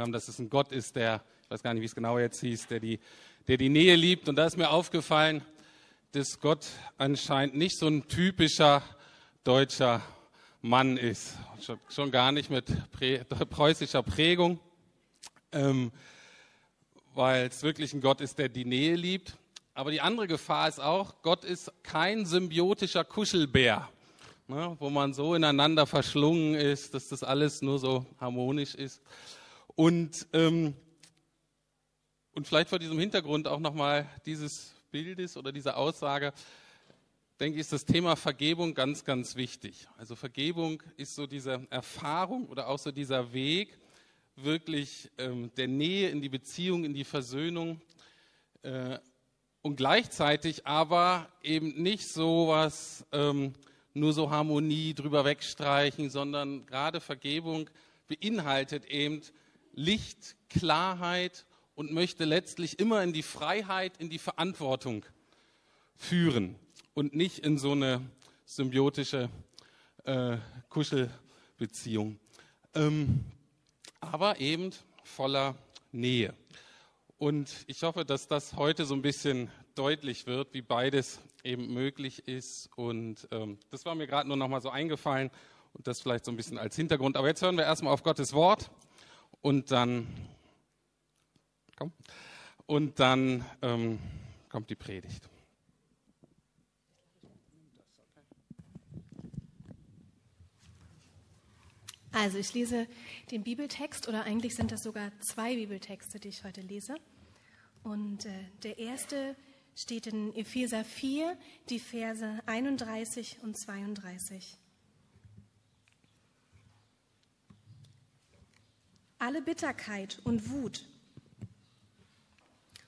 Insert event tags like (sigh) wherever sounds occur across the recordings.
haben, dass es ein Gott ist, der, ich weiß gar nicht, wie es genau jetzt hieß, der die, der die Nähe liebt. Und da ist mir aufgefallen, dass Gott anscheinend nicht so ein typischer deutscher Mann ist. Schon, gar nicht mit preußischer Prägung, ähm, weil es wirklich ein Gott ist, der die Nähe liebt. Aber die andere Gefahr ist auch, Gott ist kein symbiotischer Kuschelbär, ne, wo man so ineinander verschlungen ist, dass das alles nur so harmonisch ist. Und, ähm, und vielleicht vor diesem Hintergrund auch nochmal dieses Bildes oder dieser Aussage, denke ich, ist das Thema Vergebung ganz, ganz wichtig. Also Vergebung ist so diese Erfahrung oder auch so dieser Weg wirklich ähm, der Nähe in die Beziehung, in die Versöhnung äh, und gleichzeitig aber eben nicht so was, ähm, nur so Harmonie drüber wegstreichen, sondern gerade Vergebung beinhaltet eben Licht, Klarheit und möchte letztlich immer in die Freiheit, in die Verantwortung führen und nicht in so eine symbiotische äh, Kuschelbeziehung. Ähm, aber eben voller Nähe. Und ich hoffe, dass das heute so ein bisschen deutlich wird, wie beides eben möglich ist. Und ähm, das war mir gerade nur noch mal so eingefallen und das vielleicht so ein bisschen als Hintergrund. Aber jetzt hören wir erstmal auf Gottes Wort und dann, komm, und dann ähm, kommt die Predigt. Also ich lese den Bibeltext oder eigentlich sind das sogar zwei Bibeltexte, die ich heute lese. Und äh, der erste steht in Epheser 4, die Verse 31 und 32. alle Bitterkeit und Wut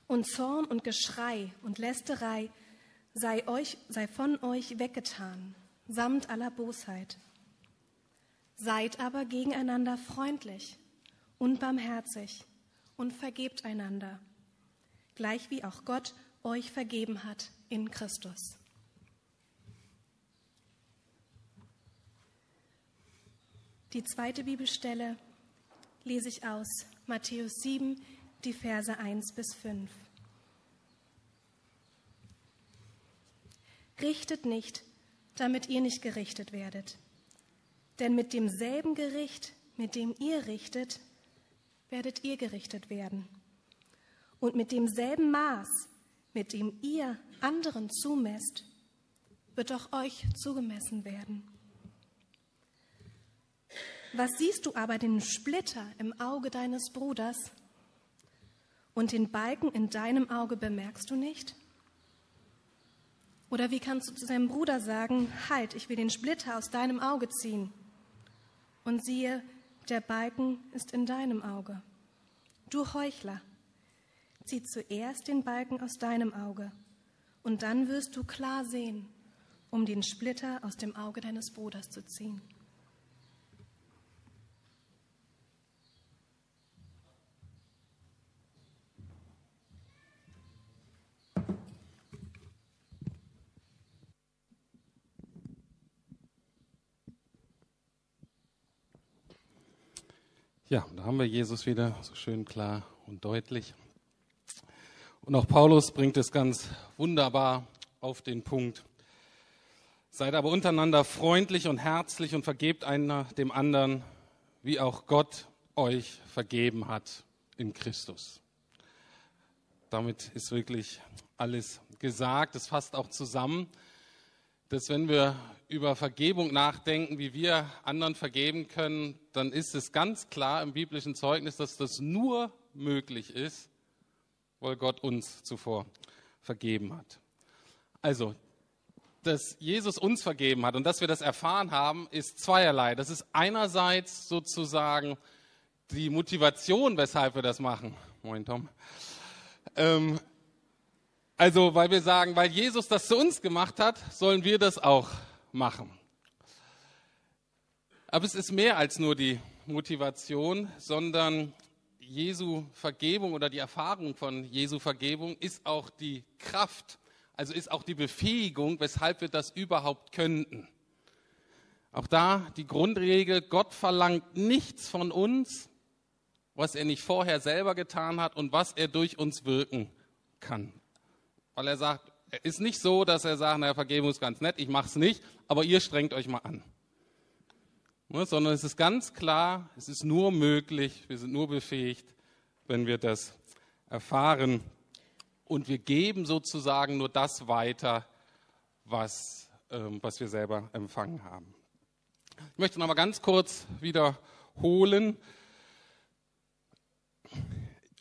und Zorn und Geschrei und Lästerei sei, euch, sei von euch weggetan, samt aller Bosheit. Seid aber gegeneinander freundlich und barmherzig und vergebt einander, gleich wie auch Gott euch vergeben hat in Christus. Die zweite Bibelstelle lese ich aus Matthäus 7, die Verse 1 bis 5. Richtet nicht, damit ihr nicht gerichtet werdet. Denn mit demselben Gericht, mit dem ihr richtet, werdet ihr gerichtet werden. Und mit demselben Maß, mit dem ihr anderen zumesst, wird auch euch zugemessen werden. Was siehst du aber den Splitter im Auge deines Bruders und den Balken in deinem Auge bemerkst du nicht? Oder wie kannst du zu deinem Bruder sagen, halt, ich will den Splitter aus deinem Auge ziehen? Und siehe, der Balken ist in deinem Auge. Du Heuchler, zieh zuerst den Balken aus deinem Auge, und dann wirst du klar sehen, um den Splitter aus dem Auge deines Bruders zu ziehen. Ja, da haben wir Jesus wieder so schön klar und deutlich. Und auch Paulus bringt es ganz wunderbar auf den Punkt. Seid aber untereinander freundlich und herzlich und vergebt einer dem anderen, wie auch Gott euch vergeben hat in Christus. Damit ist wirklich alles gesagt. Es fasst auch zusammen, dass wenn wir über Vergebung nachdenken, wie wir anderen vergeben können, dann ist es ganz klar im biblischen Zeugnis, dass das nur möglich ist, weil Gott uns zuvor vergeben hat. Also, dass Jesus uns vergeben hat und dass wir das erfahren haben, ist zweierlei. Das ist einerseits sozusagen die Motivation, weshalb wir das machen. Moin, Tom. Ähm, also, weil wir sagen, weil Jesus das zu uns gemacht hat, sollen wir das auch machen. Aber es ist mehr als nur die Motivation, sondern Jesu Vergebung oder die Erfahrung von Jesu Vergebung ist auch die Kraft, also ist auch die Befähigung, weshalb wir das überhaupt könnten. Auch da die Grundregel, Gott verlangt nichts von uns, was er nicht vorher selber getan hat und was er durch uns wirken kann. Weil er sagt, er ist nicht so, dass er sagt, naja, Vergebung ist ganz nett, ich mache es nicht, aber ihr strengt euch mal an. Ne, sondern es ist ganz klar, es ist nur möglich, wir sind nur befähigt, wenn wir das erfahren. Und wir geben sozusagen nur das weiter, was, ähm, was wir selber empfangen haben. Ich möchte noch mal ganz kurz wiederholen,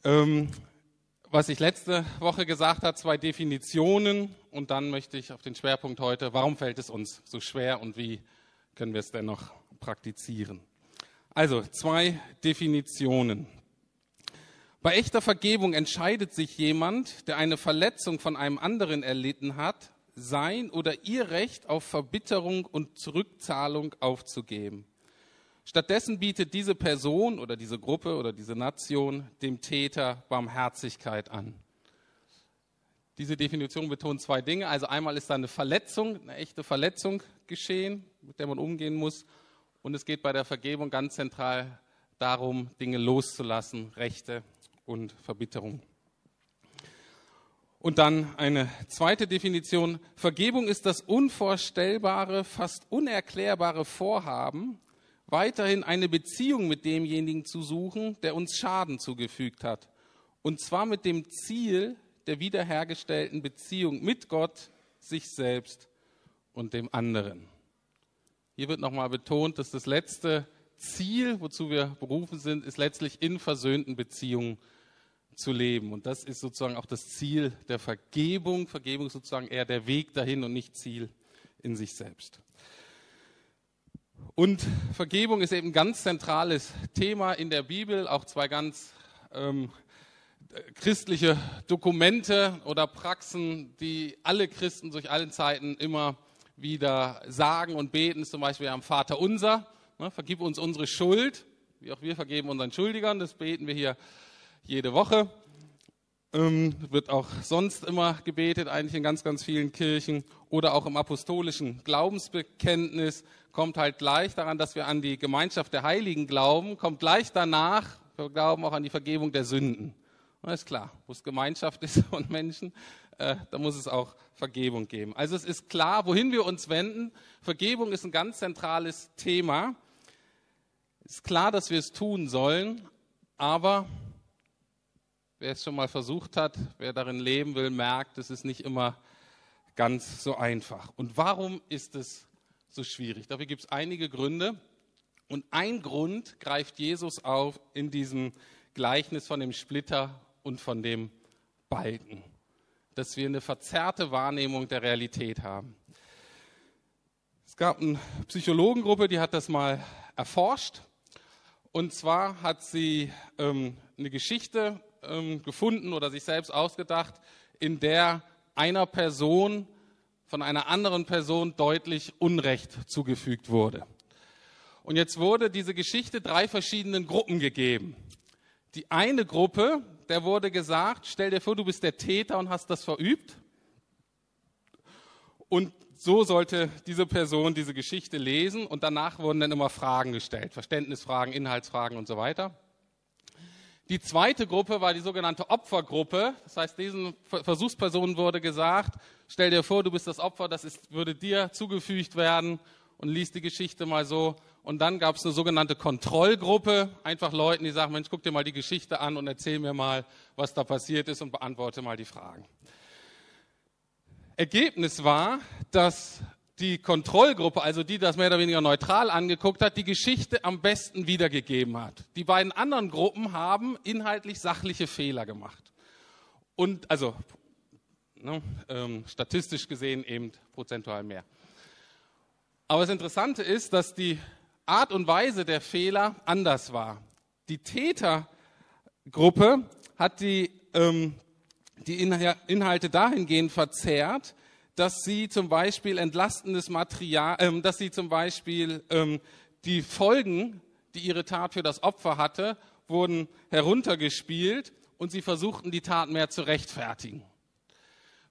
ähm, was ich letzte Woche gesagt habe, zwei Definitionen. Und dann möchte ich auf den Schwerpunkt heute, warum fällt es uns so schwer und wie können wir es dennoch praktizieren. Also zwei Definitionen. Bei echter Vergebung entscheidet sich jemand, der eine Verletzung von einem anderen erlitten hat, sein oder ihr Recht auf Verbitterung und Zurückzahlung aufzugeben. Stattdessen bietet diese Person oder diese Gruppe oder diese Nation dem Täter Barmherzigkeit an. Diese Definition betont zwei Dinge. Also einmal ist da eine Verletzung, eine echte Verletzung geschehen, mit der man umgehen muss. Und es geht bei der Vergebung ganz zentral darum, Dinge loszulassen, Rechte und Verbitterung. Und dann eine zweite Definition. Vergebung ist das unvorstellbare, fast unerklärbare Vorhaben, weiterhin eine Beziehung mit demjenigen zu suchen, der uns Schaden zugefügt hat. Und zwar mit dem Ziel der wiederhergestellten Beziehung mit Gott, sich selbst und dem anderen. Hier wird nochmal betont, dass das letzte Ziel, wozu wir berufen sind, ist letztlich in versöhnten Beziehungen zu leben. Und das ist sozusagen auch das Ziel der Vergebung. Vergebung ist sozusagen eher der Weg dahin und nicht Ziel in sich selbst. Und Vergebung ist eben ein ganz zentrales Thema in der Bibel, auch zwei ganz ähm, christliche Dokumente oder Praxen, die alle Christen durch allen Zeiten immer wieder sagen und beten. Zum Beispiel am Vater unser, ne, vergib uns unsere Schuld, wie auch wir vergeben unseren Schuldigern. Das beten wir hier jede Woche. Ähm, wird auch sonst immer gebetet, eigentlich in ganz, ganz vielen Kirchen. Oder auch im apostolischen Glaubensbekenntnis kommt halt gleich daran, dass wir an die Gemeinschaft der Heiligen glauben, kommt gleich danach, wir glauben auch an die Vergebung der Sünden. Das ist klar, wo es Gemeinschaft (laughs) ist von Menschen, äh, da muss es auch Vergebung geben. Also es ist klar, wohin wir uns wenden. Vergebung ist ein ganz zentrales Thema. Es ist klar, dass wir es tun sollen, aber Wer es schon mal versucht hat, wer darin leben will, merkt, es ist nicht immer ganz so einfach. Und warum ist es so schwierig? Dafür gibt es einige Gründe. Und ein Grund greift Jesus auf in diesem Gleichnis von dem Splitter und von dem Balken, dass wir eine verzerrte Wahrnehmung der Realität haben. Es gab eine Psychologengruppe, die hat das mal erforscht. Und zwar hat sie ähm, eine Geschichte ähm, gefunden oder sich selbst ausgedacht, in der einer Person von einer anderen Person deutlich Unrecht zugefügt wurde. Und jetzt wurde diese Geschichte drei verschiedenen Gruppen gegeben. Die eine Gruppe, der wurde gesagt, stell dir vor, du bist der Täter und hast das verübt. Und so sollte diese Person diese Geschichte lesen und danach wurden dann immer Fragen gestellt, Verständnisfragen, Inhaltsfragen und so weiter. Die zweite Gruppe war die sogenannte Opfergruppe. Das heißt, diesen Versuchspersonen wurde gesagt, stell dir vor, du bist das Opfer, das ist, würde dir zugefügt werden und lies die Geschichte mal so. Und dann gab es eine sogenannte Kontrollgruppe, einfach Leuten, die sagen, Mensch, guck dir mal die Geschichte an und erzähl mir mal, was da passiert ist und beantworte mal die Fragen. Ergebnis war, dass die Kontrollgruppe, also die das mehr oder weniger neutral angeguckt hat, die Geschichte am besten wiedergegeben hat. Die beiden anderen Gruppen haben inhaltlich sachliche Fehler gemacht. Und also ne, ähm, statistisch gesehen eben prozentual mehr. Aber das Interessante ist, dass die Art und Weise der Fehler anders war. Die Tätergruppe hat die, ähm, die Inhalte dahingehend verzerrt, dass sie zum Beispiel entlastendes Material, äh, dass sie zum Beispiel ähm, die Folgen, die ihre Tat für das Opfer hatte, wurden heruntergespielt und sie versuchten, die Tat mehr zu rechtfertigen.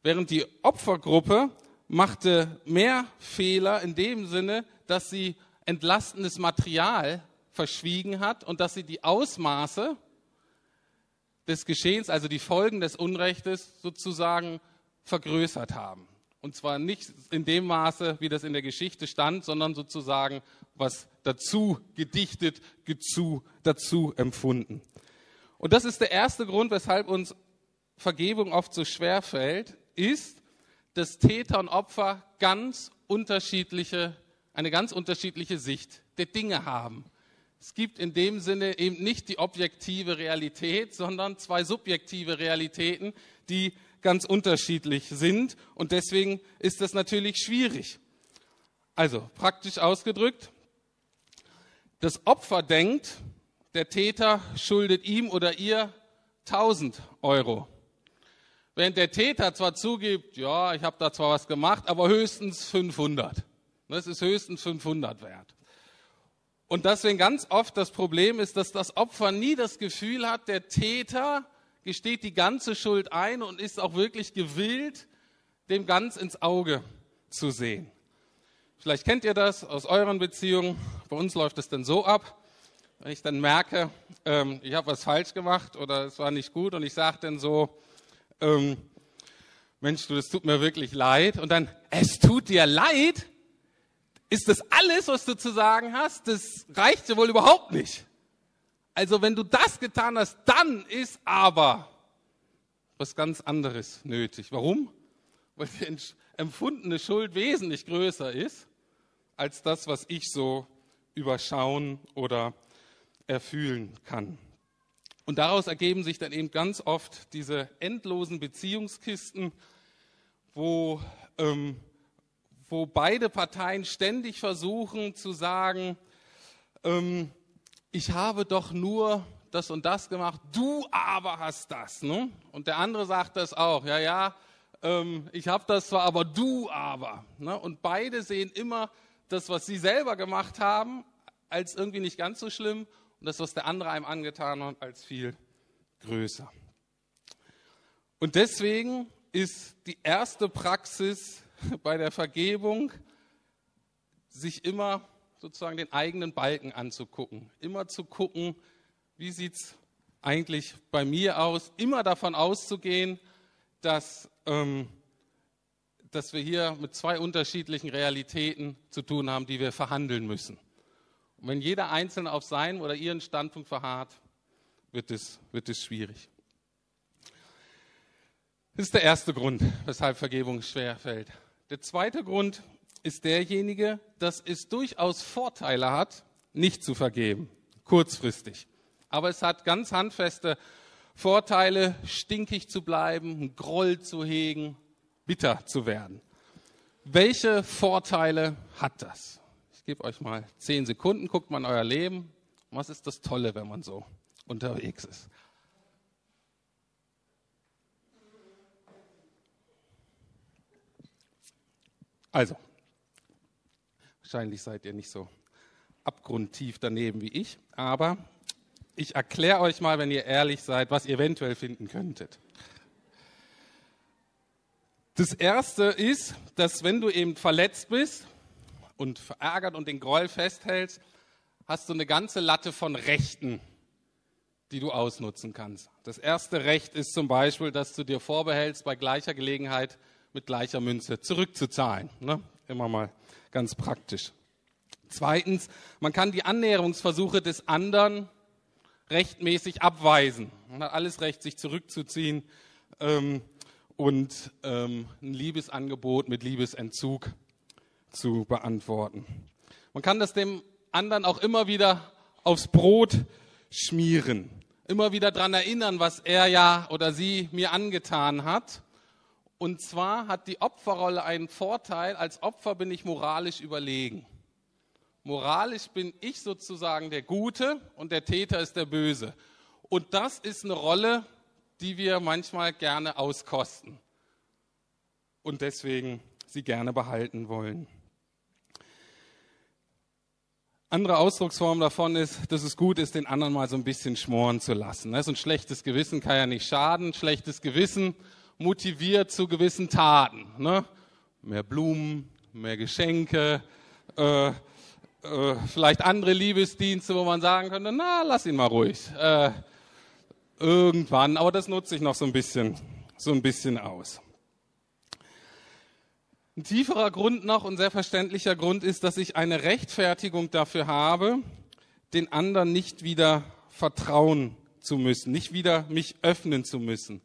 Während die Opfergruppe machte mehr Fehler in dem Sinne, dass sie entlastendes Material verschwiegen hat und dass sie die Ausmaße des Geschehens, also die Folgen des Unrechtes sozusagen vergrößert haben. Und zwar nicht in dem Maße, wie das in der Geschichte stand, sondern sozusagen was dazu gedichtet, dazu empfunden. Und das ist der erste Grund, weshalb uns Vergebung oft so schwer fällt, ist, dass Täter und Opfer ganz unterschiedliche, eine ganz unterschiedliche Sicht der Dinge haben. Es gibt in dem Sinne eben nicht die objektive Realität, sondern zwei subjektive Realitäten, die ganz unterschiedlich sind. Und deswegen ist das natürlich schwierig. Also praktisch ausgedrückt, das Opfer denkt, der Täter schuldet ihm oder ihr 1000 Euro. Während der Täter zwar zugibt, ja, ich habe da zwar was gemacht, aber höchstens 500. Das ist höchstens 500 wert. Und deswegen ganz oft das Problem ist, dass das Opfer nie das Gefühl hat, der Täter gesteht die ganze Schuld ein und ist auch wirklich gewillt, dem ganz ins Auge zu sehen. Vielleicht kennt ihr das aus euren Beziehungen. Bei uns läuft es dann so ab, wenn ich dann merke, ähm, ich habe was falsch gemacht oder es war nicht gut und ich sage dann so, ähm, Mensch, du, das tut mir wirklich leid. Und dann, es tut dir leid? Ist das alles, was du zu sagen hast? Das reicht ja wohl überhaupt nicht. Also wenn du das getan hast, dann ist aber was ganz anderes nötig. Warum? Weil die empfundene Schuld wesentlich größer ist als das, was ich so überschauen oder erfühlen kann. Und daraus ergeben sich dann eben ganz oft diese endlosen Beziehungskisten, wo, ähm, wo beide Parteien ständig versuchen zu sagen, ähm, ich habe doch nur das und das gemacht, du aber hast das. Ne? Und der andere sagt das auch, ja, ja, ähm, ich habe das zwar, aber du aber. Ne? Und beide sehen immer das, was sie selber gemacht haben, als irgendwie nicht ganz so schlimm und das, was der andere einem angetan hat, als viel größer. Und deswegen ist die erste Praxis (laughs) bei der Vergebung, sich immer sozusagen den eigenen Balken anzugucken. Immer zu gucken, wie sieht es eigentlich bei mir aus. Immer davon auszugehen, dass, ähm, dass wir hier mit zwei unterschiedlichen Realitäten zu tun haben, die wir verhandeln müssen. Und wenn jeder Einzelne auf seinen oder ihren Standpunkt verharrt, wird es, wird es schwierig. Das ist der erste Grund, weshalb Vergebung schwer fällt. Der zweite Grund ist derjenige, dass es durchaus Vorteile hat, nicht zu vergeben, kurzfristig. Aber es hat ganz handfeste Vorteile, stinkig zu bleiben, Groll zu hegen, bitter zu werden. Welche Vorteile hat das? Ich gebe euch mal zehn Sekunden, guckt mal in euer Leben. Was ist das Tolle, wenn man so unterwegs ist? Also, wahrscheinlich seid ihr nicht so abgrundtief daneben wie ich, aber ich erkläre euch mal, wenn ihr ehrlich seid, was ihr eventuell finden könntet. Das erste ist, dass wenn du eben verletzt bist und verärgert und den Groll festhältst, hast du eine ganze Latte von Rechten, die du ausnutzen kannst. Das erste Recht ist zum Beispiel, dass du dir vorbehältst, bei gleicher Gelegenheit mit gleicher Münze zurückzuzahlen. Ne? Immer mal ganz praktisch. Zweitens, man kann die Annäherungsversuche des anderen rechtmäßig abweisen. Man hat alles Recht, sich zurückzuziehen ähm, und ähm, ein Liebesangebot mit Liebesentzug zu beantworten. Man kann das dem anderen auch immer wieder aufs Brot schmieren, immer wieder daran erinnern, was er ja oder sie mir angetan hat. Und zwar hat die Opferrolle einen Vorteil, als Opfer bin ich moralisch überlegen. Moralisch bin ich sozusagen der Gute und der Täter ist der Böse. Und das ist eine Rolle, die wir manchmal gerne auskosten und deswegen sie gerne behalten wollen. Andere Ausdrucksform davon ist, dass es gut ist, den anderen mal so ein bisschen schmoren zu lassen. So ein schlechtes Gewissen kann ja nicht schaden. Schlechtes Gewissen motiviert zu gewissen Taten. Ne? Mehr Blumen, mehr Geschenke, äh, äh, vielleicht andere Liebesdienste, wo man sagen könnte, na, lass ihn mal ruhig. Äh, irgendwann, aber das nutze ich noch so ein bisschen, so ein bisschen aus. Ein tieferer Grund noch und sehr verständlicher Grund ist, dass ich eine Rechtfertigung dafür habe, den anderen nicht wieder vertrauen zu müssen, nicht wieder mich öffnen zu müssen.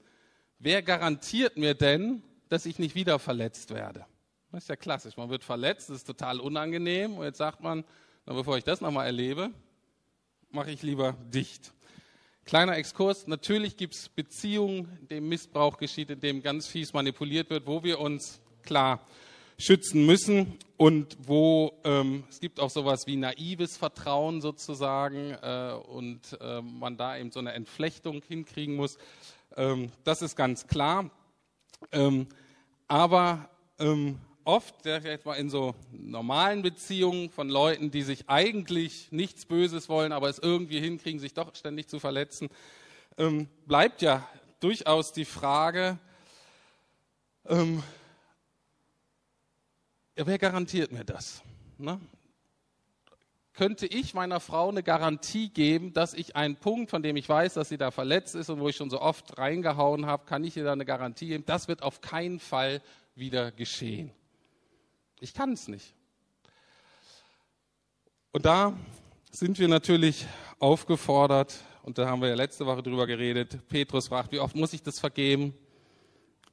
Wer garantiert mir denn, dass ich nicht wieder verletzt werde? Das ist ja klassisch. Man wird verletzt, das ist total unangenehm. Und jetzt sagt man, na, bevor ich das nochmal erlebe, mache ich lieber dicht. Kleiner Exkurs. Natürlich gibt es Beziehungen, in denen Missbrauch geschieht, in dem ganz fies manipuliert wird, wo wir uns klar schützen müssen und wo ähm, es gibt auch sowas wie naives Vertrauen sozusagen äh, und äh, man da eben so eine Entflechtung hinkriegen muss. Ähm, das ist ganz klar. Ähm, aber ähm, oft, vielleicht mal in so normalen Beziehungen von Leuten, die sich eigentlich nichts Böses wollen, aber es irgendwie hinkriegen, sich doch ständig zu verletzen, bleibt ja durchaus die Frage, wer garantiert mir das? Ne? Könnte ich meiner Frau eine Garantie geben, dass ich einen Punkt, von dem ich weiß, dass sie da verletzt ist und wo ich schon so oft reingehauen habe, kann ich ihr da eine Garantie geben, das wird auf keinen Fall wieder geschehen. Ich kann es nicht. Und da sind wir natürlich aufgefordert, und da haben wir ja letzte Woche drüber geredet, Petrus fragt, wie oft muss ich das vergeben?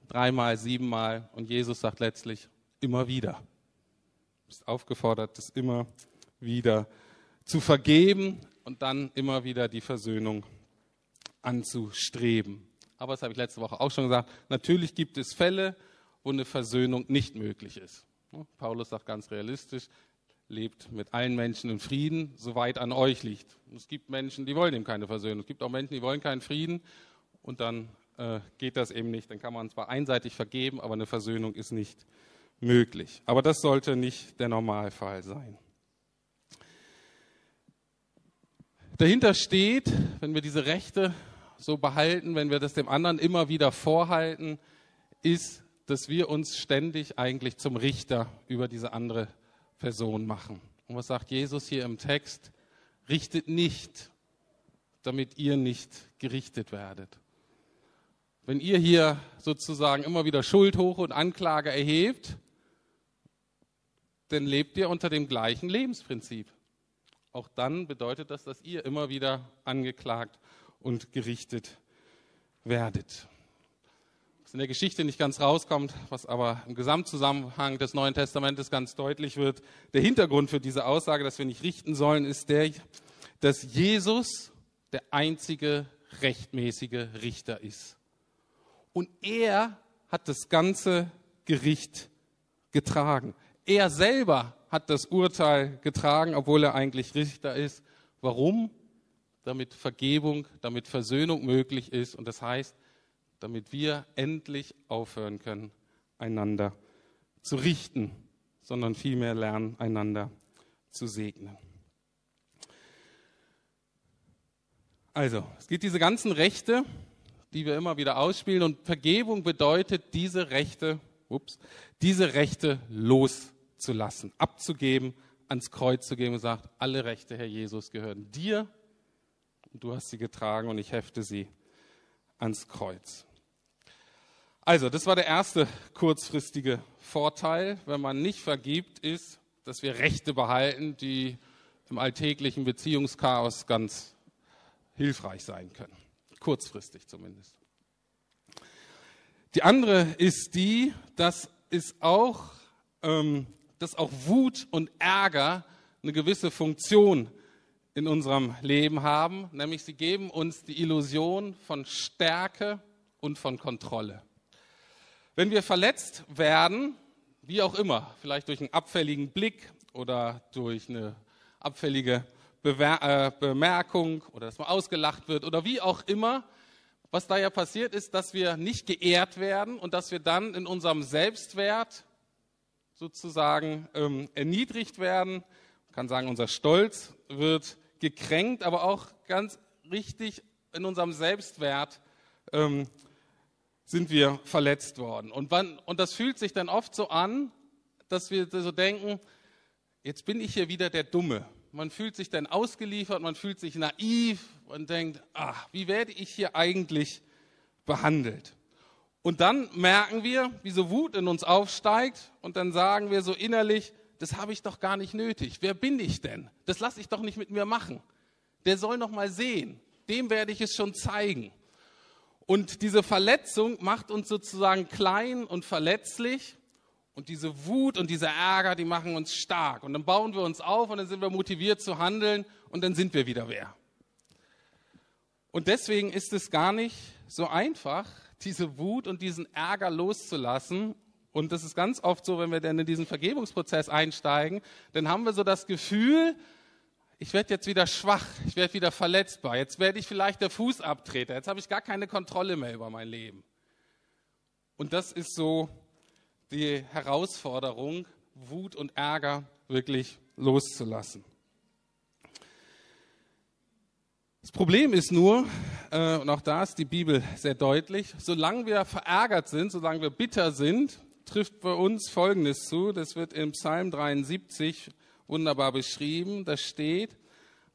Dreimal, siebenmal. Und Jesus sagt letztlich, immer wieder. Du bist aufgefordert, das immer wieder zu vergeben und dann immer wieder die Versöhnung anzustreben. Aber das habe ich letzte Woche auch schon gesagt. Natürlich gibt es Fälle, wo eine Versöhnung nicht möglich ist. Paulus sagt ganz realistisch, lebt mit allen Menschen in Frieden, soweit an euch liegt. Es gibt Menschen, die wollen eben keine Versöhnung. Es gibt auch Menschen, die wollen keinen Frieden und dann äh, geht das eben nicht. Dann kann man zwar einseitig vergeben, aber eine Versöhnung ist nicht möglich. Aber das sollte nicht der Normalfall sein. Dahinter steht, wenn wir diese Rechte so behalten, wenn wir das dem anderen immer wieder vorhalten, ist dass wir uns ständig eigentlich zum Richter über diese andere Person machen. Und was sagt Jesus hier im Text? Richtet nicht, damit ihr nicht gerichtet werdet. Wenn ihr hier sozusagen immer wieder Schuld hoch und Anklage erhebt, dann lebt ihr unter dem gleichen Lebensprinzip. Auch dann bedeutet das, dass ihr immer wieder angeklagt und gerichtet werdet was in der Geschichte nicht ganz rauskommt, was aber im Gesamtzusammenhang des Neuen Testamentes ganz deutlich wird. Der Hintergrund für diese Aussage, dass wir nicht richten sollen, ist der, dass Jesus der einzige rechtmäßige Richter ist. Und er hat das ganze Gericht getragen. Er selber hat das Urteil getragen, obwohl er eigentlich Richter ist. Warum? Damit Vergebung, damit Versöhnung möglich ist. Und das heißt, damit wir endlich aufhören können, einander zu richten, sondern vielmehr lernen, einander zu segnen. Also, es gibt diese ganzen Rechte, die wir immer wieder ausspielen und Vergebung bedeutet, diese Rechte, ups, diese Rechte loszulassen, abzugeben, ans Kreuz zu geben und sagt, alle Rechte, Herr Jesus, gehören dir und du hast sie getragen und ich hefte sie ans Kreuz. Also, das war der erste kurzfristige Vorteil, wenn man nicht vergibt, ist, dass wir Rechte behalten, die im alltäglichen Beziehungschaos ganz hilfreich sein können. Kurzfristig zumindest. Die andere ist die, dass, es auch, ähm, dass auch Wut und Ärger eine gewisse Funktion in unserem Leben haben, nämlich sie geben uns die Illusion von Stärke und von Kontrolle. Wenn wir verletzt werden, wie auch immer, vielleicht durch einen abfälligen Blick oder durch eine abfällige Bewer äh, Bemerkung oder dass man ausgelacht wird oder wie auch immer, was da ja passiert ist, dass wir nicht geehrt werden und dass wir dann in unserem Selbstwert sozusagen ähm, erniedrigt werden. Man kann sagen, unser Stolz wird gekränkt, aber auch ganz richtig in unserem Selbstwert ähm, sind wir verletzt worden. Und, wann, und das fühlt sich dann oft so an, dass wir so denken, jetzt bin ich hier wieder der Dumme. Man fühlt sich dann ausgeliefert, man fühlt sich naiv, und denkt, ach, wie werde ich hier eigentlich behandelt? Und dann merken wir, wie so Wut in uns aufsteigt und dann sagen wir so innerlich, das habe ich doch gar nicht nötig. Wer bin ich denn? Das lasse ich doch nicht mit mir machen. Der soll noch mal sehen. Dem werde ich es schon zeigen. Und diese Verletzung macht uns sozusagen klein und verletzlich. Und diese Wut und dieser Ärger, die machen uns stark. Und dann bauen wir uns auf und dann sind wir motiviert zu handeln und dann sind wir wieder wer. Und deswegen ist es gar nicht so einfach, diese Wut und diesen Ärger loszulassen und das ist ganz oft so, wenn wir dann in diesen Vergebungsprozess einsteigen, dann haben wir so das Gefühl, ich werde jetzt wieder schwach, ich werde wieder verletzbar, jetzt werde ich vielleicht der Fußabtreter, jetzt habe ich gar keine Kontrolle mehr über mein Leben. Und das ist so die Herausforderung, Wut und Ärger wirklich loszulassen. Das Problem ist nur, äh, und auch da ist die Bibel sehr deutlich, solange wir verärgert sind, solange wir bitter sind, trifft bei uns Folgendes zu. Das wird im Psalm 73 wunderbar beschrieben. Da steht,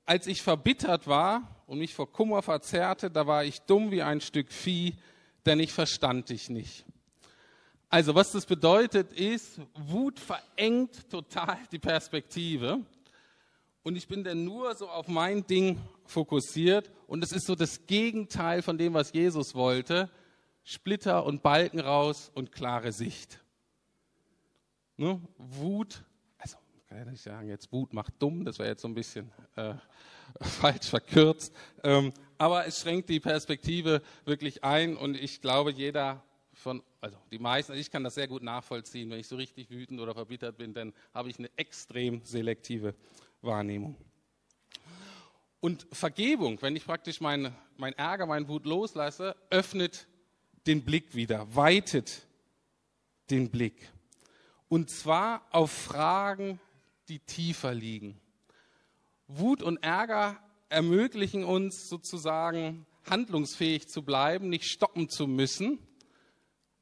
als ich verbittert war und mich vor Kummer verzerrte, da war ich dumm wie ein Stück Vieh, denn ich verstand dich nicht. Also was das bedeutet ist, Wut verengt total die Perspektive. Und ich bin dann nur so auf mein Ding fokussiert. Und es ist so das Gegenteil von dem, was Jesus wollte. Splitter und Balken raus und klare Sicht. Ne? Wut, also kann ich nicht sagen, jetzt Wut macht dumm, das wäre jetzt so ein bisschen äh, (laughs) falsch verkürzt. Ähm, aber es schränkt die Perspektive wirklich ein und ich glaube, jeder von, also die meisten, ich kann das sehr gut nachvollziehen, wenn ich so richtig wütend oder verbittert bin, dann habe ich eine extrem selektive Wahrnehmung. Und Vergebung, wenn ich praktisch mein, mein Ärger, mein Wut loslasse, öffnet den Blick wieder, weitet den Blick. Und zwar auf Fragen, die tiefer liegen. Wut und Ärger ermöglichen uns sozusagen handlungsfähig zu bleiben, nicht stoppen zu müssen.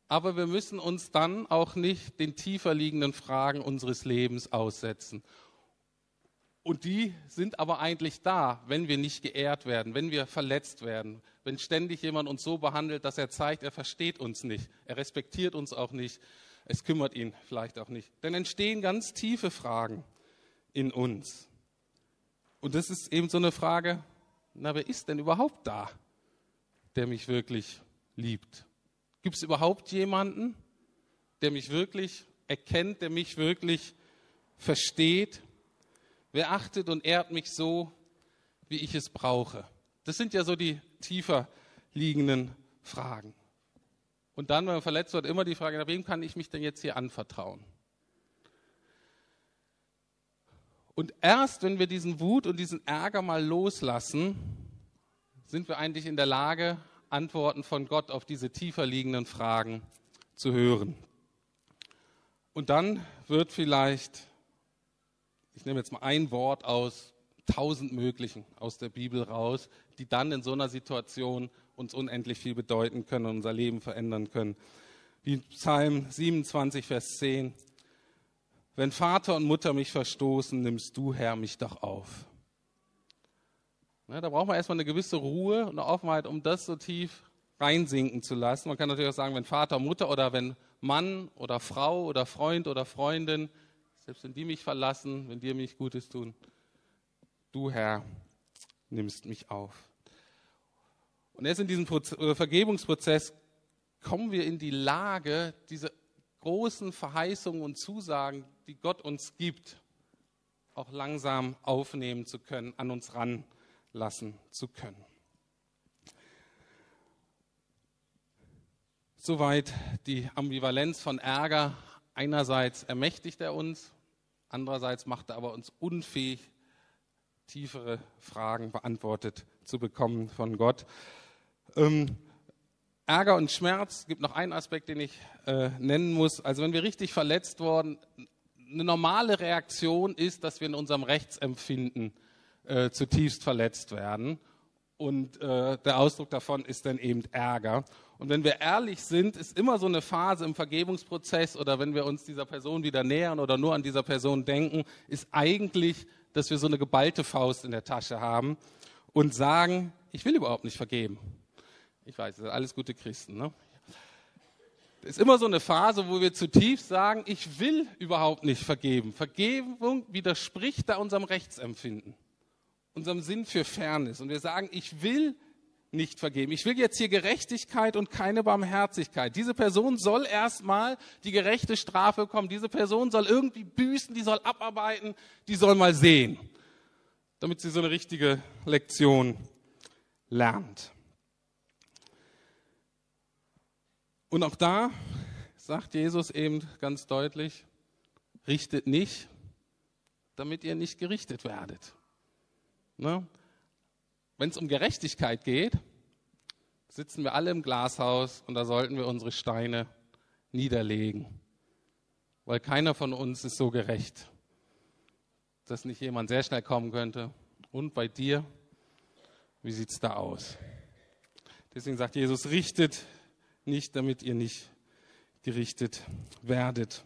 Aber wir müssen uns dann auch nicht den tiefer liegenden Fragen unseres Lebens aussetzen. Und die sind aber eigentlich da, wenn wir nicht geehrt werden, wenn wir verletzt werden, wenn ständig jemand uns so behandelt, dass er zeigt, er versteht uns nicht, er respektiert uns auch nicht, es kümmert ihn vielleicht auch nicht. Dann entstehen ganz tiefe Fragen in uns. Und das ist eben so eine Frage, na, wer ist denn überhaupt da, der mich wirklich liebt? Gibt es überhaupt jemanden, der mich wirklich erkennt, der mich wirklich versteht? Wer achtet und ehrt mich so, wie ich es brauche? Das sind ja so die tiefer liegenden Fragen. Und dann, wenn man verletzt wird, immer die Frage, wem kann ich mich denn jetzt hier anvertrauen? Und erst wenn wir diesen Wut und diesen Ärger mal loslassen, sind wir eigentlich in der Lage, Antworten von Gott auf diese tiefer liegenden Fragen zu hören. Und dann wird vielleicht, ich nehme jetzt mal ein Wort aus tausend möglichen aus der Bibel raus, die dann in so einer Situation uns unendlich viel bedeuten können und unser Leben verändern können. Wie Psalm 27, Vers 10. Wenn Vater und Mutter mich verstoßen, nimmst du, Herr, mich doch auf. Ja, da braucht man erstmal eine gewisse Ruhe und eine Offenheit, um das so tief reinsinken zu lassen. Man kann natürlich auch sagen, wenn Vater, Mutter oder wenn Mann oder Frau oder Freund oder Freundin, selbst wenn die mich verlassen, wenn die mich Gutes tun, du Herr nimmst mich auf. Und erst in diesem äh, Vergebungsprozess kommen wir in die Lage, diese großen Verheißungen und Zusagen, die Gott uns gibt, auch langsam aufnehmen zu können, an uns ranlassen zu können. Soweit die Ambivalenz von Ärger. Einerseits ermächtigt er uns, andererseits macht er aber uns unfähig, tiefere Fragen beantwortet zu bekommen von Gott. Ähm, Ärger und Schmerz, gibt noch einen Aspekt, den ich äh, nennen muss. Also wenn wir richtig verletzt worden, eine normale Reaktion ist, dass wir in unserem Rechtsempfinden äh, zutiefst verletzt werden. Und äh, der Ausdruck davon ist dann eben Ärger. Und wenn wir ehrlich sind, ist immer so eine Phase im Vergebungsprozess oder wenn wir uns dieser Person wieder nähern oder nur an dieser Person denken, ist eigentlich, dass wir so eine geballte Faust in der Tasche haben und sagen, ich will überhaupt nicht vergeben. Ich weiß, das sind alles gute Christen. Ne? Es ist immer so eine Phase, wo wir zutiefst sagen, ich will überhaupt nicht vergeben. Vergebung widerspricht da unserem Rechtsempfinden, unserem Sinn für Fairness. Und wir sagen, ich will nicht vergeben. Ich will jetzt hier Gerechtigkeit und keine Barmherzigkeit. Diese Person soll erstmal die gerechte Strafe bekommen. Diese Person soll irgendwie büßen, die soll abarbeiten, die soll mal sehen, damit sie so eine richtige Lektion lernt. Und auch da sagt Jesus eben ganz deutlich, richtet nicht, damit ihr nicht gerichtet werdet. Ne? Wenn es um Gerechtigkeit geht, sitzen wir alle im Glashaus und da sollten wir unsere Steine niederlegen. Weil keiner von uns ist so gerecht, dass nicht jemand sehr schnell kommen könnte. Und bei dir, wie sieht es da aus? Deswegen sagt Jesus, richtet nicht, damit ihr nicht gerichtet werdet.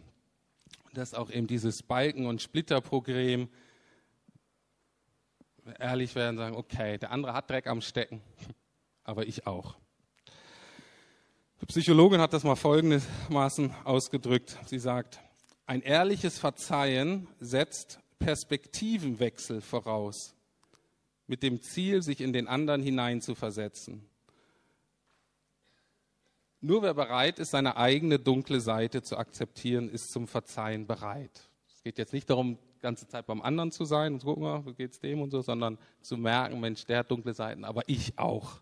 Und das auch eben dieses Balken- und Splitterprogramm ehrlich werden und sagen, okay, der andere hat Dreck am Stecken, (laughs) aber ich auch. Die Psychologin hat das mal folgendermaßen ausgedrückt. Sie sagt, ein ehrliches Verzeihen setzt Perspektivenwechsel voraus, mit dem Ziel, sich in den anderen hineinzuversetzen. Nur wer bereit ist, seine eigene dunkle Seite zu akzeptieren, ist zum Verzeihen bereit. Es geht jetzt nicht darum, ganze Zeit beim anderen zu sein und zu gucken, ah, wie es dem und so, sondern zu merken, Mensch, der hat dunkle Seiten, aber ich auch.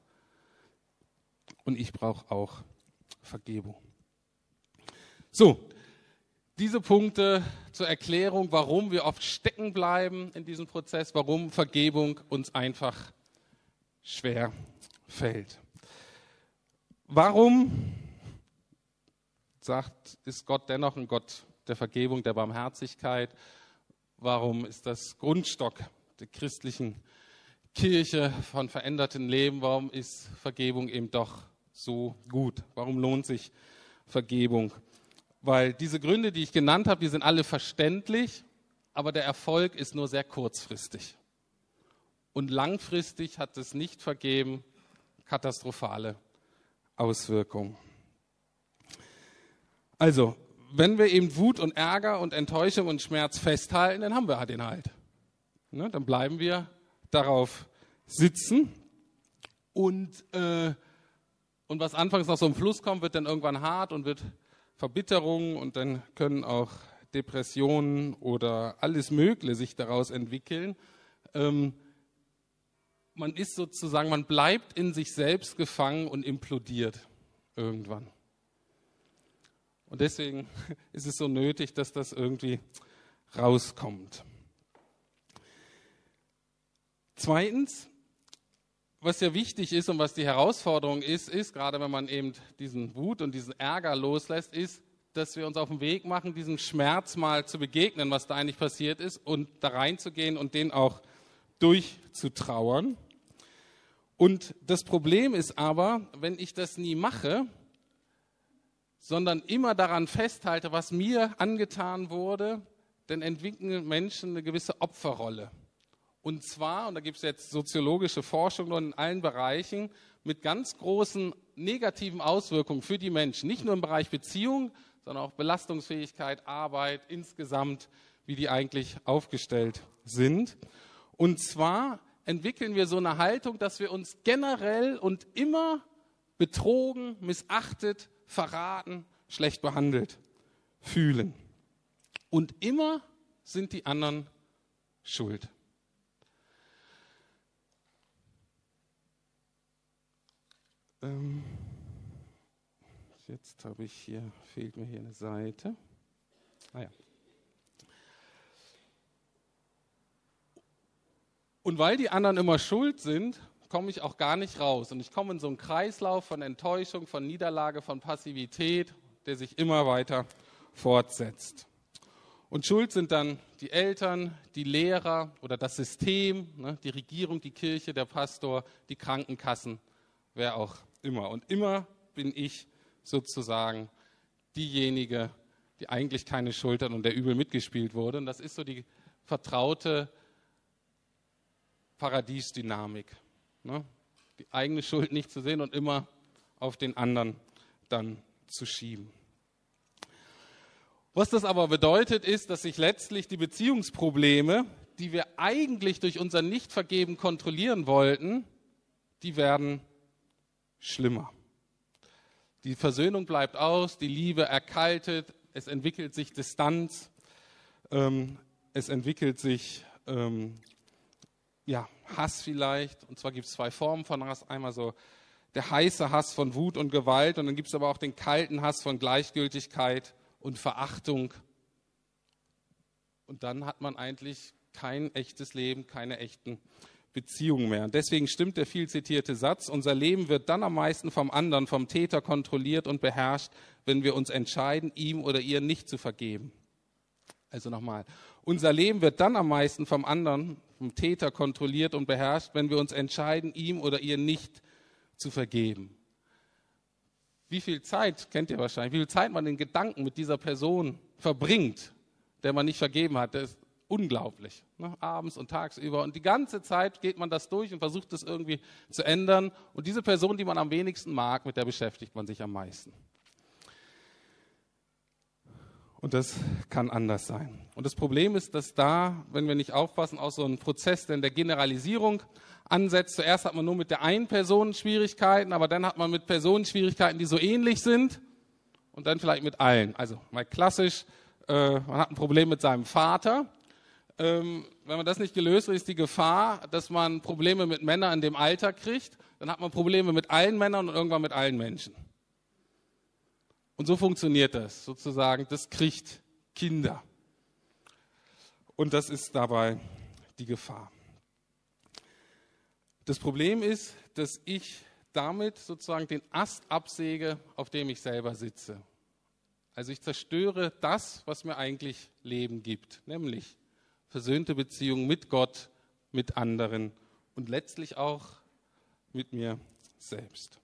Und ich brauche auch Vergebung. So, diese Punkte zur Erklärung, warum wir oft stecken bleiben in diesem Prozess, warum Vergebung uns einfach schwer fällt. Warum sagt, ist Gott dennoch ein Gott der Vergebung, der Barmherzigkeit? Warum ist das Grundstock der christlichen Kirche von verändertem Leben? Warum ist Vergebung eben doch so gut? Warum lohnt sich Vergebung? Weil diese Gründe, die ich genannt habe, die sind alle verständlich, aber der Erfolg ist nur sehr kurzfristig. Und langfristig hat es nicht vergeben katastrophale Auswirkungen. Also, wenn wir eben Wut und Ärger und Enttäuschung und Schmerz festhalten, dann haben wir den halt. Ne, dann bleiben wir darauf sitzen und, äh, und was anfangs noch so im Fluss kommt, wird dann irgendwann hart und wird Verbitterung und dann können auch Depressionen oder alles Mögliche sich daraus entwickeln. Ähm, man ist sozusagen, man bleibt in sich selbst gefangen und implodiert irgendwann. Und deswegen (laughs) ist es so nötig, dass das irgendwie rauskommt. Zweitens, was ja wichtig ist und was die Herausforderung ist, ist, gerade wenn man eben diesen Wut und diesen Ärger loslässt, ist, dass wir uns auf den Weg machen, diesem Schmerz mal zu begegnen, was da eigentlich passiert ist, und da reinzugehen und den auch durchzutrauern. Und das Problem ist aber, wenn ich das nie mache, sondern immer daran festhalte, was mir angetan wurde, dann entwickeln Menschen eine gewisse Opferrolle. Und zwar, und da gibt es jetzt soziologische Forschung in allen Bereichen, mit ganz großen negativen Auswirkungen für die Menschen. Nicht nur im Bereich Beziehung, sondern auch Belastungsfähigkeit, Arbeit, insgesamt, wie die eigentlich aufgestellt sind. Und zwar entwickeln wir so eine Haltung, dass wir uns generell und immer betrogen, missachtet, verraten, schlecht behandelt fühlen. Und immer sind die anderen schuld. Ähm, jetzt habe ich hier, fehlt mir hier eine Seite. Ah ja. Und weil die anderen immer schuld sind, komme ich auch gar nicht raus. Und ich komme in so einen Kreislauf von Enttäuschung, von Niederlage, von Passivität, der sich immer weiter fortsetzt. Und schuld sind dann die Eltern, die Lehrer oder das System, ne, die Regierung, die Kirche, der Pastor, die Krankenkassen, wer auch immer. Und immer bin ich sozusagen diejenige, die eigentlich keine Schuld hat und der übel mitgespielt wurde. Und das ist so die vertraute Paradiesdynamik. Ne? die eigene Schuld nicht zu sehen und immer auf den anderen dann zu schieben. Was das aber bedeutet, ist, dass sich letztlich die Beziehungsprobleme, die wir eigentlich durch unser Nichtvergeben kontrollieren wollten, die werden schlimmer. Die Versöhnung bleibt aus, die Liebe erkaltet, es entwickelt sich Distanz, ähm, es entwickelt sich ähm, ja, Hass vielleicht. Und zwar gibt es zwei Formen von Hass. Einmal so der heiße Hass von Wut und Gewalt und dann gibt es aber auch den kalten Hass von Gleichgültigkeit und Verachtung. Und dann hat man eigentlich kein echtes Leben, keine echten Beziehungen mehr. Und deswegen stimmt der viel zitierte Satz, unser Leben wird dann am meisten vom anderen, vom Täter kontrolliert und beherrscht, wenn wir uns entscheiden, ihm oder ihr nicht zu vergeben. Also nochmal, unser Leben wird dann am meisten vom anderen, vom Täter kontrolliert und beherrscht, wenn wir uns entscheiden, ihm oder ihr nicht zu vergeben. Wie viel Zeit, kennt ihr wahrscheinlich, wie viel Zeit man in Gedanken mit dieser Person verbringt, der man nicht vergeben hat, das ist unglaublich. Ne? Abends und tagsüber. Und die ganze Zeit geht man das durch und versucht es irgendwie zu ändern. Und diese Person, die man am wenigsten mag, mit der beschäftigt man sich am meisten. Und das kann anders sein. Und das Problem ist, dass da, wenn wir nicht aufpassen, auch so ein Prozess denn der Generalisierung ansetzt. Zuerst hat man nur mit der einen Person Schwierigkeiten, aber dann hat man mit Personen Schwierigkeiten, die so ähnlich sind und dann vielleicht mit allen. Also mal klassisch, äh, man hat ein Problem mit seinem Vater. Ähm, wenn man das nicht gelöst hat, ist die Gefahr, dass man Probleme mit Männern in dem Alter kriegt. Dann hat man Probleme mit allen Männern und irgendwann mit allen Menschen. Und so funktioniert das sozusagen. Das kriegt Kinder. Und das ist dabei die Gefahr. Das Problem ist, dass ich damit sozusagen den Ast absäge, auf dem ich selber sitze. Also ich zerstöre das, was mir eigentlich Leben gibt, nämlich versöhnte Beziehungen mit Gott, mit anderen und letztlich auch mit mir selbst.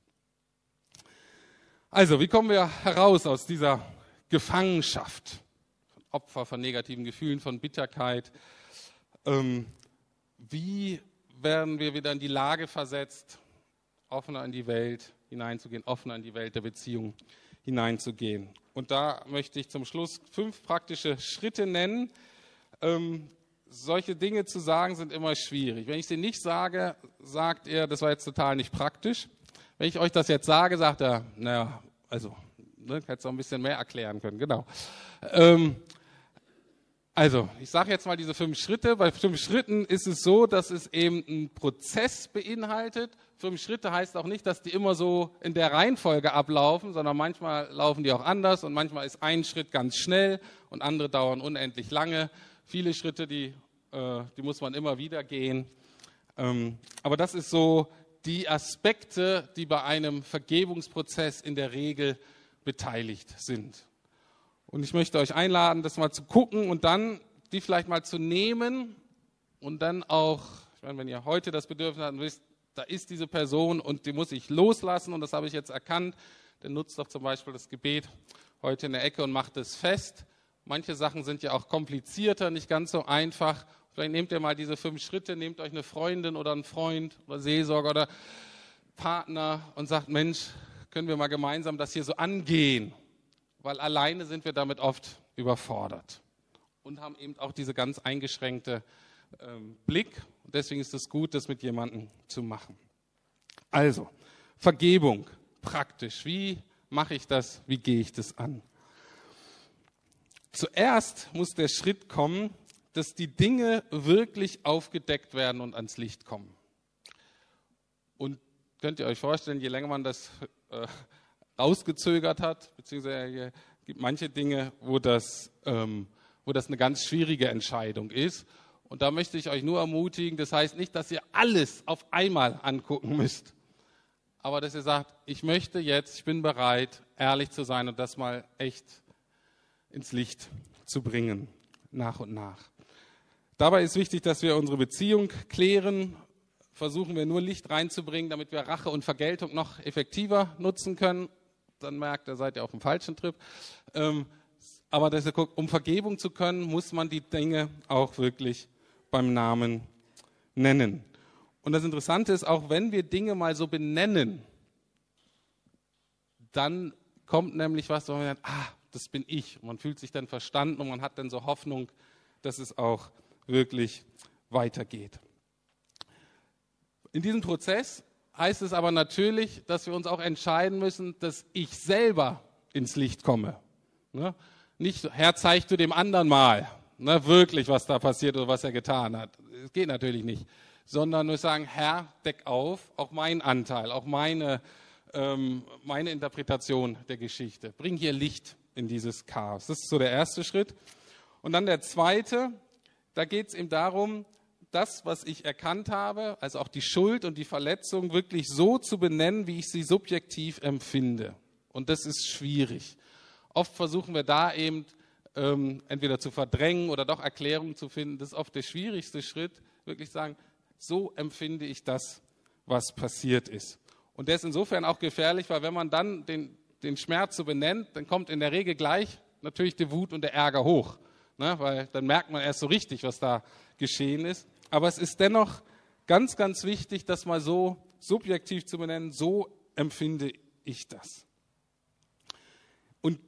Also, wie kommen wir heraus aus dieser Gefangenschaft? Von Opfer, von negativen Gefühlen, von Bitterkeit. Ähm, wie werden wir wieder in die Lage versetzt, offener in die Welt hineinzugehen, offener in die Welt der Beziehung hineinzugehen? Und da möchte ich zum Schluss fünf praktische Schritte nennen. Ähm, solche Dinge zu sagen sind immer schwierig. Wenn ich sie nicht sage, sagt er, das war jetzt total nicht praktisch. Wenn ich euch das jetzt sage, sagt er, naja, also, ne, hättest du ein bisschen mehr erklären können, genau. Ähm, also, ich sage jetzt mal diese fünf Schritte. Bei fünf Schritten ist es so, dass es eben einen Prozess beinhaltet. Fünf Schritte heißt auch nicht, dass die immer so in der Reihenfolge ablaufen, sondern manchmal laufen die auch anders und manchmal ist ein Schritt ganz schnell und andere dauern unendlich lange. Viele Schritte, die, äh, die muss man immer wieder gehen. Ähm, aber das ist so die Aspekte, die bei einem Vergebungsprozess in der Regel beteiligt sind. Und ich möchte euch einladen, das mal zu gucken und dann die vielleicht mal zu nehmen und dann auch, ich meine, wenn ihr heute das Bedürfnis habt wisst, da ist diese Person und die muss ich loslassen und das habe ich jetzt erkannt, dann nutzt doch zum Beispiel das Gebet heute in der Ecke und macht es fest. Manche Sachen sind ja auch komplizierter, nicht ganz so einfach Vielleicht nehmt ihr mal diese fünf Schritte, nehmt euch eine Freundin oder einen Freund oder Seelsorger oder Partner und sagt, Mensch, können wir mal gemeinsam das hier so angehen? Weil alleine sind wir damit oft überfordert und haben eben auch diese ganz eingeschränkte ähm, Blick. Und deswegen ist es gut, das mit jemandem zu machen. Also, Vergebung, praktisch. Wie mache ich das? Wie gehe ich das an? Zuerst muss der Schritt kommen, dass die Dinge wirklich aufgedeckt werden und ans Licht kommen. Und könnt ihr euch vorstellen, je länger man das äh, rausgezögert hat, beziehungsweise es gibt manche Dinge, wo das, ähm, wo das eine ganz schwierige Entscheidung ist. Und da möchte ich euch nur ermutigen, das heißt nicht, dass ihr alles auf einmal angucken müsst, aber dass ihr sagt, ich möchte jetzt, ich bin bereit, ehrlich zu sein und das mal echt ins Licht zu bringen, nach und nach. Dabei ist wichtig, dass wir unsere Beziehung klären. Versuchen wir nur Licht reinzubringen, damit wir Rache und Vergeltung noch effektiver nutzen können. Dann merkt ihr, seid ihr auf dem falschen Trip. Ähm, aber um Vergebung zu können, muss man die Dinge auch wirklich beim Namen nennen. Und das Interessante ist, auch wenn wir Dinge mal so benennen, dann kommt nämlich was, wo man sagt, ah, das bin ich. Und man fühlt sich dann verstanden und man hat dann so Hoffnung, dass es auch wirklich weitergeht. In diesem Prozess heißt es aber natürlich, dass wir uns auch entscheiden müssen, dass ich selber ins Licht komme. Ne? Nicht, Herr, zeig du dem anderen mal, ne, wirklich, was da passiert oder was er getan hat. Es geht natürlich nicht. Sondern nur sagen, Herr, deck auf, auch mein Anteil, auch meine, ähm, meine Interpretation der Geschichte. Bring hier Licht in dieses Chaos. Das ist so der erste Schritt. Und dann der zweite, da geht es ihm darum, das, was ich erkannt habe, also auch die Schuld und die Verletzung, wirklich so zu benennen, wie ich sie subjektiv empfinde. Und das ist schwierig. Oft versuchen wir da eben ähm, entweder zu verdrängen oder doch Erklärungen zu finden. Das ist oft der schwierigste Schritt, wirklich sagen, so empfinde ich das, was passiert ist. Und der ist insofern auch gefährlich, weil wenn man dann den, den Schmerz so benennt, dann kommt in der Regel gleich natürlich die Wut und der Ärger hoch. Ne? Weil dann merkt man erst so richtig, was da geschehen ist. Aber es ist dennoch ganz, ganz wichtig, das mal so subjektiv zu benennen, so empfinde ich das. Und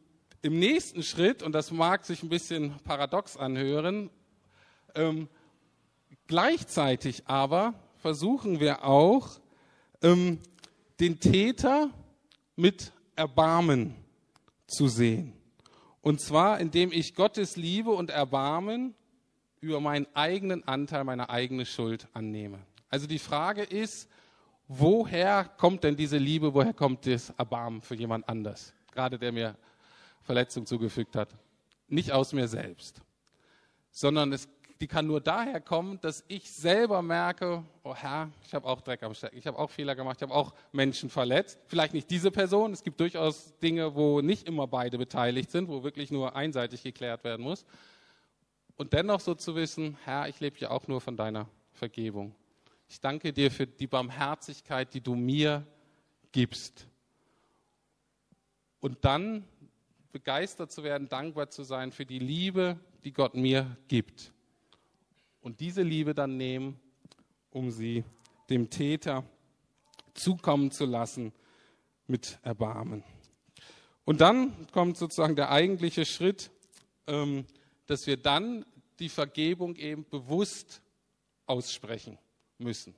im nächsten Schritt, und das mag sich ein bisschen paradox anhören, ähm, gleichzeitig aber versuchen wir auch, ähm, den Täter mit Erbarmen zu sehen. Und zwar, indem ich Gottes Liebe und Erbarmen über meinen eigenen Anteil, meine eigene Schuld annehme. Also die Frage ist, woher kommt denn diese Liebe, woher kommt das Erbarmen für jemand anders, gerade der mir Verletzung zugefügt hat? Nicht aus mir selbst, sondern es, die kann nur daher kommen, dass ich selber merke, oh Herr, ich habe auch Dreck am Stecken, ich habe auch Fehler gemacht, ich habe auch Menschen verletzt. Vielleicht nicht diese Person, es gibt durchaus Dinge, wo nicht immer beide beteiligt sind, wo wirklich nur einseitig geklärt werden muss. Und dennoch so zu wissen, Herr, ich lebe ja auch nur von deiner Vergebung. Ich danke dir für die Barmherzigkeit, die du mir gibst. Und dann begeistert zu werden, dankbar zu sein für die Liebe, die Gott mir gibt. Und diese Liebe dann nehmen, um sie dem Täter zukommen zu lassen mit Erbarmen. Und dann kommt sozusagen der eigentliche Schritt, ähm, dass wir dann die Vergebung eben bewusst aussprechen müssen.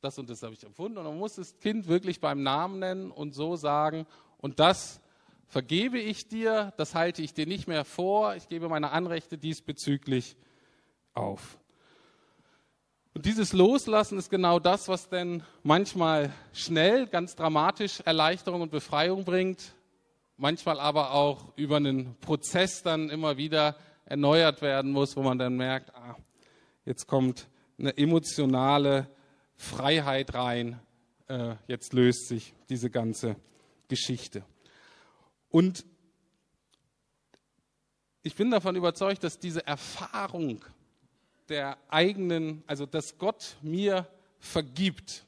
Das und das habe ich empfunden. Und man muss das Kind wirklich beim Namen nennen und so sagen, und das vergebe ich dir, das halte ich dir nicht mehr vor, ich gebe meine Anrechte diesbezüglich auf. Und dieses Loslassen ist genau das, was denn manchmal schnell, ganz dramatisch Erleichterung und Befreiung bringt, manchmal aber auch über einen Prozess dann immer wieder erneuert werden muss, wo man dann merkt, ah, jetzt kommt eine emotionale Freiheit rein, äh, jetzt löst sich diese ganze Geschichte. Und ich bin davon überzeugt, dass diese Erfahrung der eigenen, also dass Gott mir vergibt,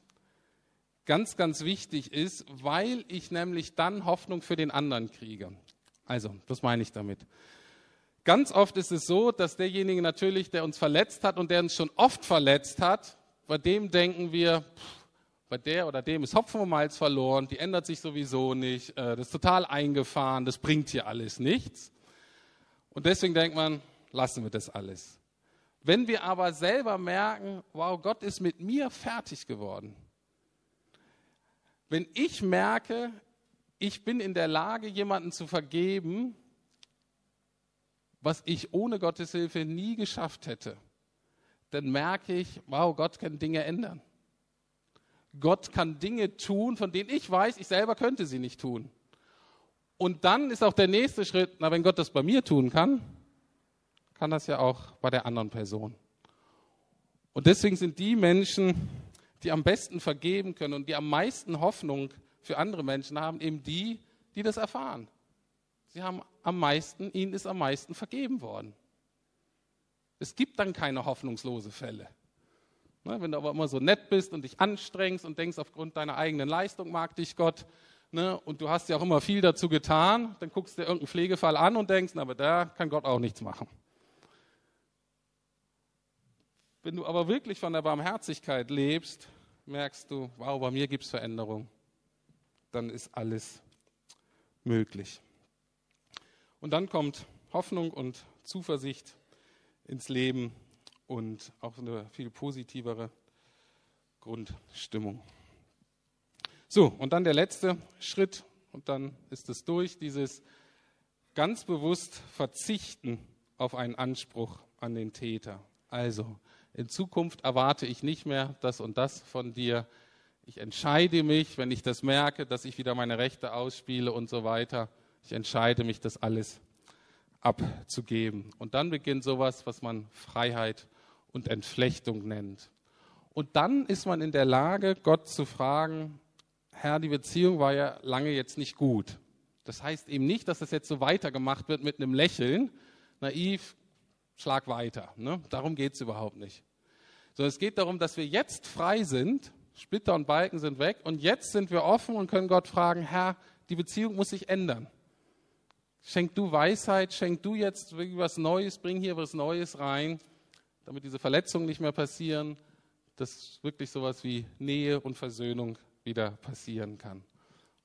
ganz, ganz wichtig ist, weil ich nämlich dann Hoffnung für den anderen kriege. Also, was meine ich damit? Ganz oft ist es so, dass derjenige natürlich, der uns verletzt hat und der uns schon oft verletzt hat, bei dem denken wir, bei der oder dem ist Hopfen und Malz verloren, die ändert sich sowieso nicht, äh, das ist total eingefahren, das bringt hier alles nichts. Und deswegen denkt man, lassen wir das alles. Wenn wir aber selber merken, wow, Gott ist mit mir fertig geworden. Wenn ich merke, ich bin in der Lage, jemanden zu vergeben, was ich ohne Gottes Hilfe nie geschafft hätte, dann merke ich, wow, Gott kann Dinge ändern. Gott kann Dinge tun, von denen ich weiß, ich selber könnte sie nicht tun. Und dann ist auch der nächste Schritt, na, wenn Gott das bei mir tun kann, kann das ja auch bei der anderen Person. Und deswegen sind die Menschen, die am besten vergeben können und die am meisten Hoffnung für andere Menschen haben, eben die, die das erfahren. Sie haben am meisten, ihnen ist am meisten vergeben worden. Es gibt dann keine hoffnungslose Fälle. Ne, wenn du aber immer so nett bist und dich anstrengst und denkst, aufgrund deiner eigenen Leistung mag dich Gott, ne, und du hast ja auch immer viel dazu getan, dann guckst du dir irgendeinen Pflegefall an und denkst, aber da kann Gott auch nichts machen. Wenn du aber wirklich von der Barmherzigkeit lebst, merkst du, wow, bei mir gibt es Veränderung. Dann ist alles möglich. Und dann kommt Hoffnung und Zuversicht ins Leben und auch eine viel positivere Grundstimmung. So, und dann der letzte Schritt und dann ist es durch, dieses ganz bewusst Verzichten auf einen Anspruch an den Täter. Also, in Zukunft erwarte ich nicht mehr das und das von dir. Ich entscheide mich, wenn ich das merke, dass ich wieder meine Rechte ausspiele und so weiter. Ich entscheide mich, das alles abzugeben. Und dann beginnt sowas, was man Freiheit und Entflechtung nennt. Und dann ist man in der Lage, Gott zu fragen, Herr, die Beziehung war ja lange jetzt nicht gut. Das heißt eben nicht, dass das jetzt so weitergemacht wird mit einem Lächeln, naiv, schlag weiter. Ne? Darum geht es überhaupt nicht. Sondern es geht darum, dass wir jetzt frei sind, Splitter und Balken sind weg und jetzt sind wir offen und können Gott fragen, Herr, die Beziehung muss sich ändern. Schenk du Weisheit, schenk du jetzt was Neues, bring hier was Neues rein, damit diese Verletzungen nicht mehr passieren, dass wirklich sowas wie Nähe und Versöhnung wieder passieren kann.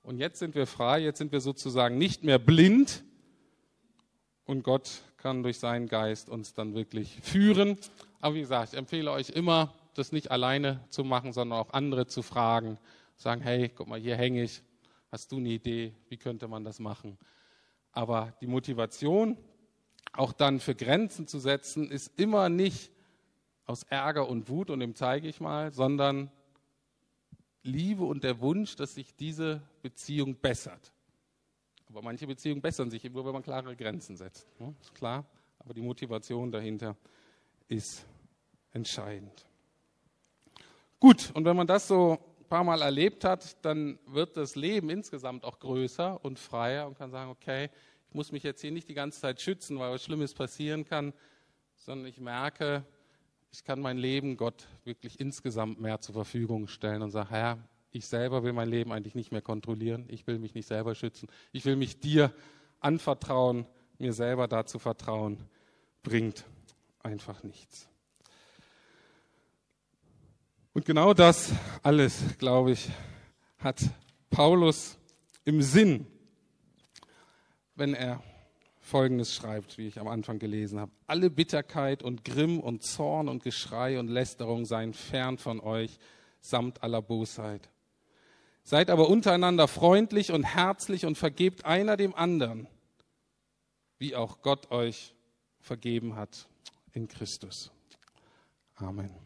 Und jetzt sind wir frei, jetzt sind wir sozusagen nicht mehr blind und Gott kann durch seinen Geist uns dann wirklich führen. Aber wie gesagt, ich empfehle euch immer, das nicht alleine zu machen, sondern auch andere zu fragen. Sagen, hey, guck mal, hier hänge ich. Hast du eine Idee? Wie könnte man das machen? Aber die Motivation, auch dann für Grenzen zu setzen, ist immer nicht aus Ärger und Wut und dem zeige ich mal, sondern Liebe und der Wunsch, dass sich diese Beziehung bessert. Aber manche Beziehungen bessern sich nur, wenn man klare Grenzen setzt. Ja, ist klar, aber die Motivation dahinter ist entscheidend. Gut, und wenn man das so ein paar Mal erlebt hat, dann wird das Leben insgesamt auch größer und freier und kann sagen, okay, ich muss mich jetzt hier nicht die ganze Zeit schützen, weil was Schlimmes passieren kann, sondern ich merke, ich kann mein Leben Gott wirklich insgesamt mehr zur Verfügung stellen und sage, Herr, ich selber will mein Leben eigentlich nicht mehr kontrollieren, ich will mich nicht selber schützen, ich will mich dir anvertrauen, mir selber dazu vertrauen, bringt einfach nichts. Und genau das alles, glaube ich, hat Paulus im Sinn, wenn er Folgendes schreibt, wie ich am Anfang gelesen habe. Alle Bitterkeit und Grimm und Zorn und Geschrei und Lästerung seien fern von euch, samt aller Bosheit. Seid aber untereinander freundlich und herzlich und vergebt einer dem anderen, wie auch Gott euch vergeben hat in Christus. Amen.